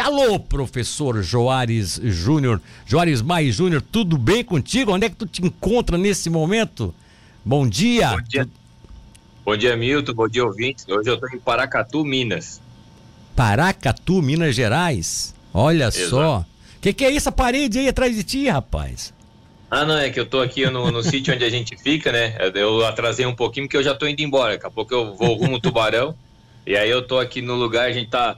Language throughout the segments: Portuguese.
Alô, professor Joares Júnior, Joares Mai Júnior, tudo bem contigo? Onde é que tu te encontra nesse momento? Bom dia. Bom dia. Bom dia, Milton. Bom dia, ouvintes. Hoje eu estou em Paracatu, Minas. Paracatu, Minas Gerais. Olha Exato. só. O que, que é essa parede aí atrás de ti, rapaz? Ah, não, é que eu tô aqui no, no sítio onde a gente fica, né? Eu atrasei um pouquinho porque eu já tô indo embora. Daqui a pouco eu vou rumo Tubarão. e aí eu tô aqui no lugar, a gente tá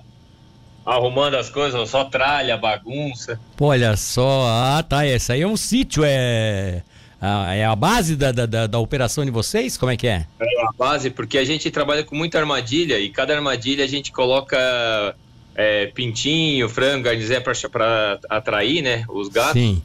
arrumando as coisas, só tralha, bagunça. Olha só, ah tá, esse aí é um sítio, é. é a base da, da, da, operação de vocês? Como é que é? É a base, porque a gente trabalha com muita armadilha e cada armadilha a gente coloca é, pintinho, frango, garnizé para atrair, né, os gatos. Sim.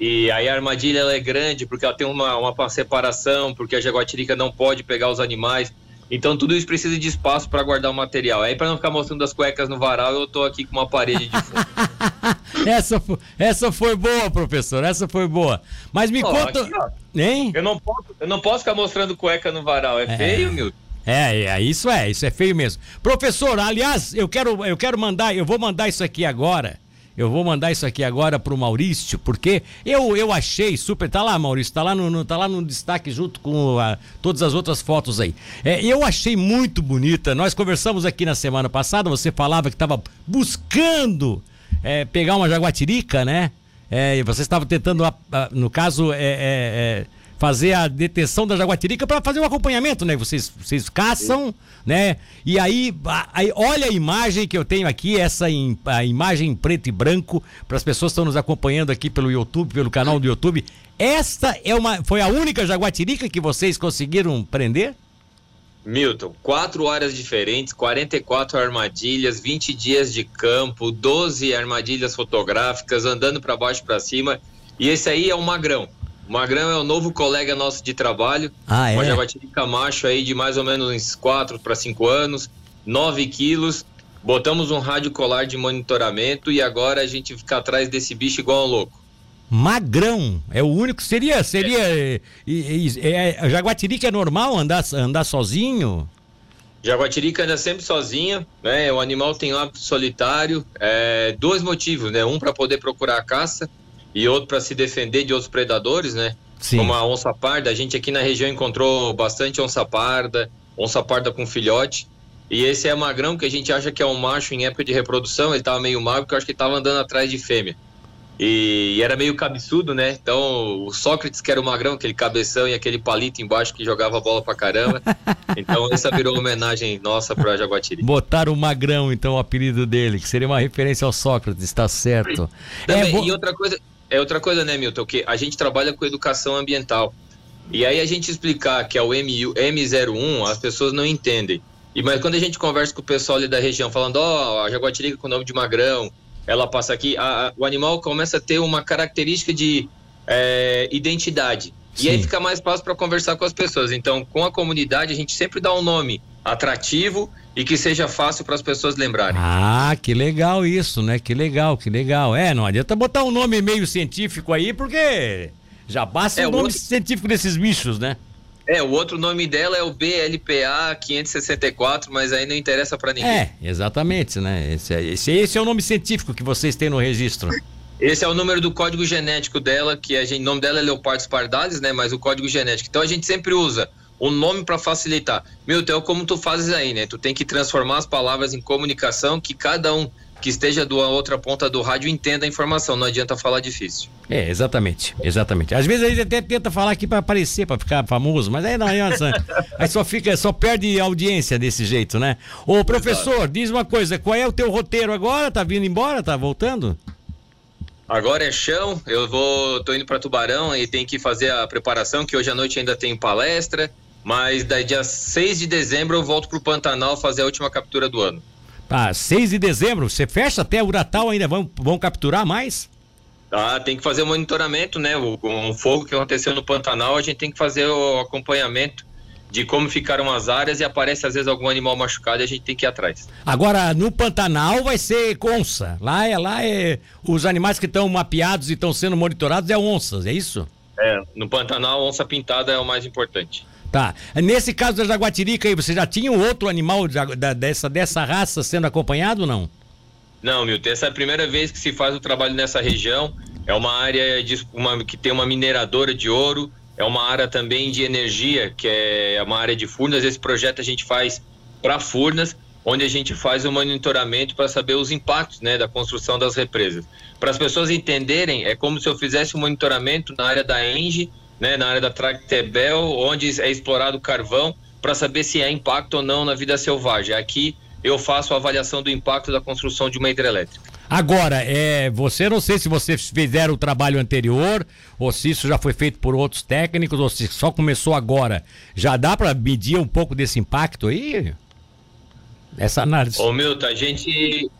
E aí a armadilha é grande porque ela tem uma, uma separação, porque a jaguatirica não pode pegar os animais. Então tudo isso precisa de espaço para guardar o material. Aí para não ficar mostrando as cuecas no varal, eu tô aqui com uma parede de fundo. essa, essa foi boa, professor. Essa foi boa. Mas me oh, conta, aqui, hein? Eu não posso, eu não posso ficar mostrando cueca no varal. É, é. feio, Milton. É, é, isso é, isso é feio mesmo. Professor, aliás, eu quero, eu quero mandar, eu vou mandar isso aqui agora. Eu vou mandar isso aqui agora pro Maurício, porque eu, eu achei super. Tá lá, Maurício, tá lá no, no tá lá no destaque junto com a, todas as outras fotos aí. É, eu achei muito bonita. Nós conversamos aqui na semana passada, você falava que estava buscando é, pegar uma jaguatirica, né? É, você estava tentando, no caso, é, é, é fazer a detenção da jaguatirica para fazer um acompanhamento, né? Vocês, vocês caçam, né? E aí, aí, olha a imagem que eu tenho aqui, essa a imagem em preto e branco, para as pessoas que estão nos acompanhando aqui pelo YouTube, pelo canal do YouTube. Esta é uma, foi a única jaguatirica que vocês conseguiram prender? Milton, quatro horas diferentes, 44 armadilhas, 20 dias de campo, 12 armadilhas fotográficas, andando para baixo para cima. E esse aí é o magrão. O Magrão é o novo colega nosso de trabalho. Ah, é? Uma jaguatirica macho aí de mais ou menos uns 4 para 5 anos, 9 quilos. Botamos um rádio colar de monitoramento e agora a gente fica atrás desse bicho igual um louco. Magrão, é o único. Seria. seria é. É, é, jaguatirica é normal andar, andar sozinho? Jaguatirica anda sempre sozinha, né? O animal tem hábito solitário. É, dois motivos, né? Um para poder procurar a caça e outro para se defender de outros predadores, né? Sim. Como a onça parda, a gente aqui na região encontrou bastante onça parda, onça parda com filhote. E esse é magrão que a gente acha que é um macho em época de reprodução, ele tava meio magro, porque eu acho que ele tava andando atrás de fêmea. E, e, era meio cabeçudo, né? Então o Sócrates, que era o magrão, aquele cabeção e aquele palito embaixo que jogava bola pra caramba. Então essa virou homenagem nossa pra Jaguatiri. Botaram o magrão, então, o apelido dele, que seria uma referência ao Sócrates, tá certo. Também, é, E outra coisa, é outra coisa, né, Milton? Que a gente trabalha com educação ambiental. E aí a gente explicar que é o MU, M01, as pessoas não entendem. E, mas quando a gente conversa com o pessoal ali da região, falando, ó, oh, a jaguatirica com o nome de magrão, ela passa aqui, a, a, o animal começa a ter uma característica de é, identidade. Sim. E aí fica mais fácil para conversar com as pessoas. Então, com a comunidade, a gente sempre dá um nome atrativo e que seja fácil para as pessoas lembrarem. Ah, que legal isso, né? Que legal, que legal. É, não adianta botar um nome meio científico aí, porque já basta é, o nome outro... científico desses bichos, né? É, o outro nome dela é o BLPA 564, mas aí não interessa para ninguém. É, exatamente, né? Esse, esse, esse é o nome científico que vocês têm no registro. Esse é o número do código genético dela, que a gente, o nome dela é Leopardo Pardalis, né? Mas o código genético. Então a gente sempre usa o nome para facilitar. Milton, é como tu fazes aí, né? Tu tem que transformar as palavras em comunicação que cada um que esteja da outra ponta do rádio entenda a informação, não adianta falar difícil. É, exatamente, exatamente. Às vezes a gente até tenta falar aqui para aparecer, para ficar famoso, mas aí não aí só fica, só perde audiência desse jeito, né? Ô professor, diz uma coisa, qual é o teu roteiro agora? Tá vindo embora? Tá voltando? Agora é chão, eu vou, tô indo para Tubarão e tem que fazer a preparação, que hoje à noite ainda tem palestra, mas daí dia 6 de dezembro eu volto pro Pantanal fazer a última captura do ano. Ah, 6 de dezembro, você fecha até o Natal ainda, vão, vão capturar mais? Ah, tem que fazer o monitoramento, né? O, o fogo que aconteceu no Pantanal, a gente tem que fazer o acompanhamento de como ficaram as áreas e aparece às vezes algum animal machucado e a gente tem que ir atrás. Agora, no Pantanal vai ser onça. Lá é, lá é os animais que estão mapeados e estão sendo monitorados é onças, é isso? É, no Pantanal, onça pintada é o mais importante. Tá. Nesse caso da jaguatirica aí, você já tinha um outro animal da, dessa, dessa raça sendo acompanhado ou não? Não, Milton, essa é a primeira vez que se faz o trabalho nessa região. É uma área de, uma, que tem uma mineradora de ouro, é uma área também de energia, que é uma área de Furnas. Esse projeto a gente faz para Furnas, onde a gente faz o um monitoramento para saber os impactos né, da construção das represas. Para as pessoas entenderem, é como se eu fizesse um monitoramento na área da Engie, né, na área da Tractebel, onde é explorado carvão, para saber se há impacto ou não na vida selvagem. Aqui eu faço a avaliação do impacto da construção de uma hidrelétrica. Agora, é, você não sei se vocês fizeram o trabalho anterior, ou se isso já foi feito por outros técnicos, ou se só começou agora. Já dá para medir um pouco desse impacto aí? Essa análise. Ô Milton, a gente.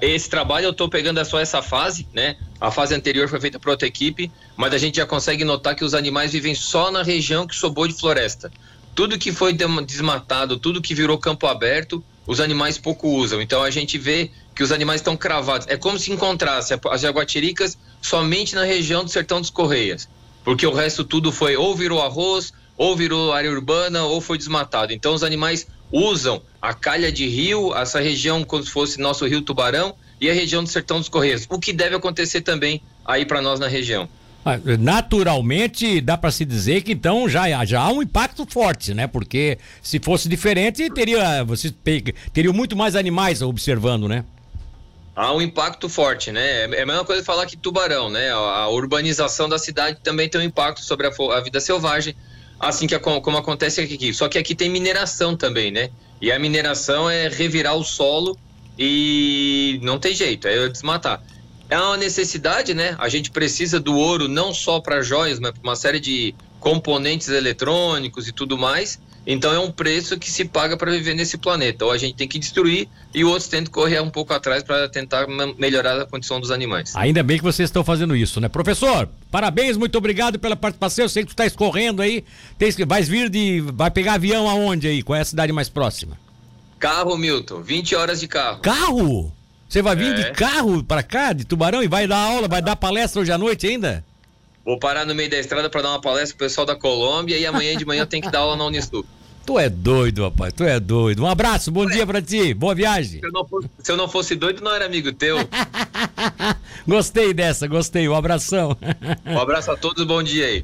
Esse trabalho eu estou pegando só essa fase, né? A fase anterior foi feita por outra equipe, mas a gente já consegue notar que os animais vivem só na região que sobrou de floresta. Tudo que foi desmatado, tudo que virou campo aberto, os animais pouco usam. Então a gente vê que os animais estão cravados. É como se encontrasse as jaguatiricas somente na região do Sertão dos Correias, porque o resto tudo foi ou virou arroz, ou virou área urbana, ou foi desmatado. Então os animais usam a calha de rio, essa região como se fosse nosso rio Tubarão e a região do Sertão dos Correios. O que deve acontecer também aí para nós na região. Ah, naturalmente, dá para se dizer que então já, já há um impacto forte, né? Porque se fosse diferente, teria você teria muito mais animais observando, né? Há um impacto forte, né? É a mesma coisa falar que tubarão, né? A urbanização da cidade também tem um impacto sobre a, a vida selvagem, assim que como acontece aqui. Só que aqui tem mineração também, né? E a mineração é revirar o solo e não tem jeito, é desmatar é uma necessidade, né? A gente precisa do ouro não só para joias, mas para uma série de componentes eletrônicos e tudo mais. Então é um preço que se paga para viver nesse planeta. Ou a gente tem que destruir e outros tentam correr um pouco atrás para tentar melhorar a condição dos animais. Ainda bem que vocês estão fazendo isso, né? Professor, parabéns, muito obrigado pela participação. Eu sei que tu está escorrendo aí. Tem, vai vir de. Vai pegar avião aonde aí? Qual é a cidade mais próxima? Carro, Milton. 20 horas de carro. Carro? Você vai vir é. de carro para cá, de Tubarão, e vai dar aula, vai dar palestra hoje à noite ainda? Vou parar no meio da estrada para dar uma palestra pro pessoal da Colômbia e amanhã de manhã tem que dar aula na Unisul. Tu é doido, rapaz, tu é doido. Um abraço, bom Ué. dia para ti, boa viagem. Se eu, não fosse, se eu não fosse doido, não era amigo teu. gostei dessa, gostei. Um abração. Um abraço a todos, bom dia aí.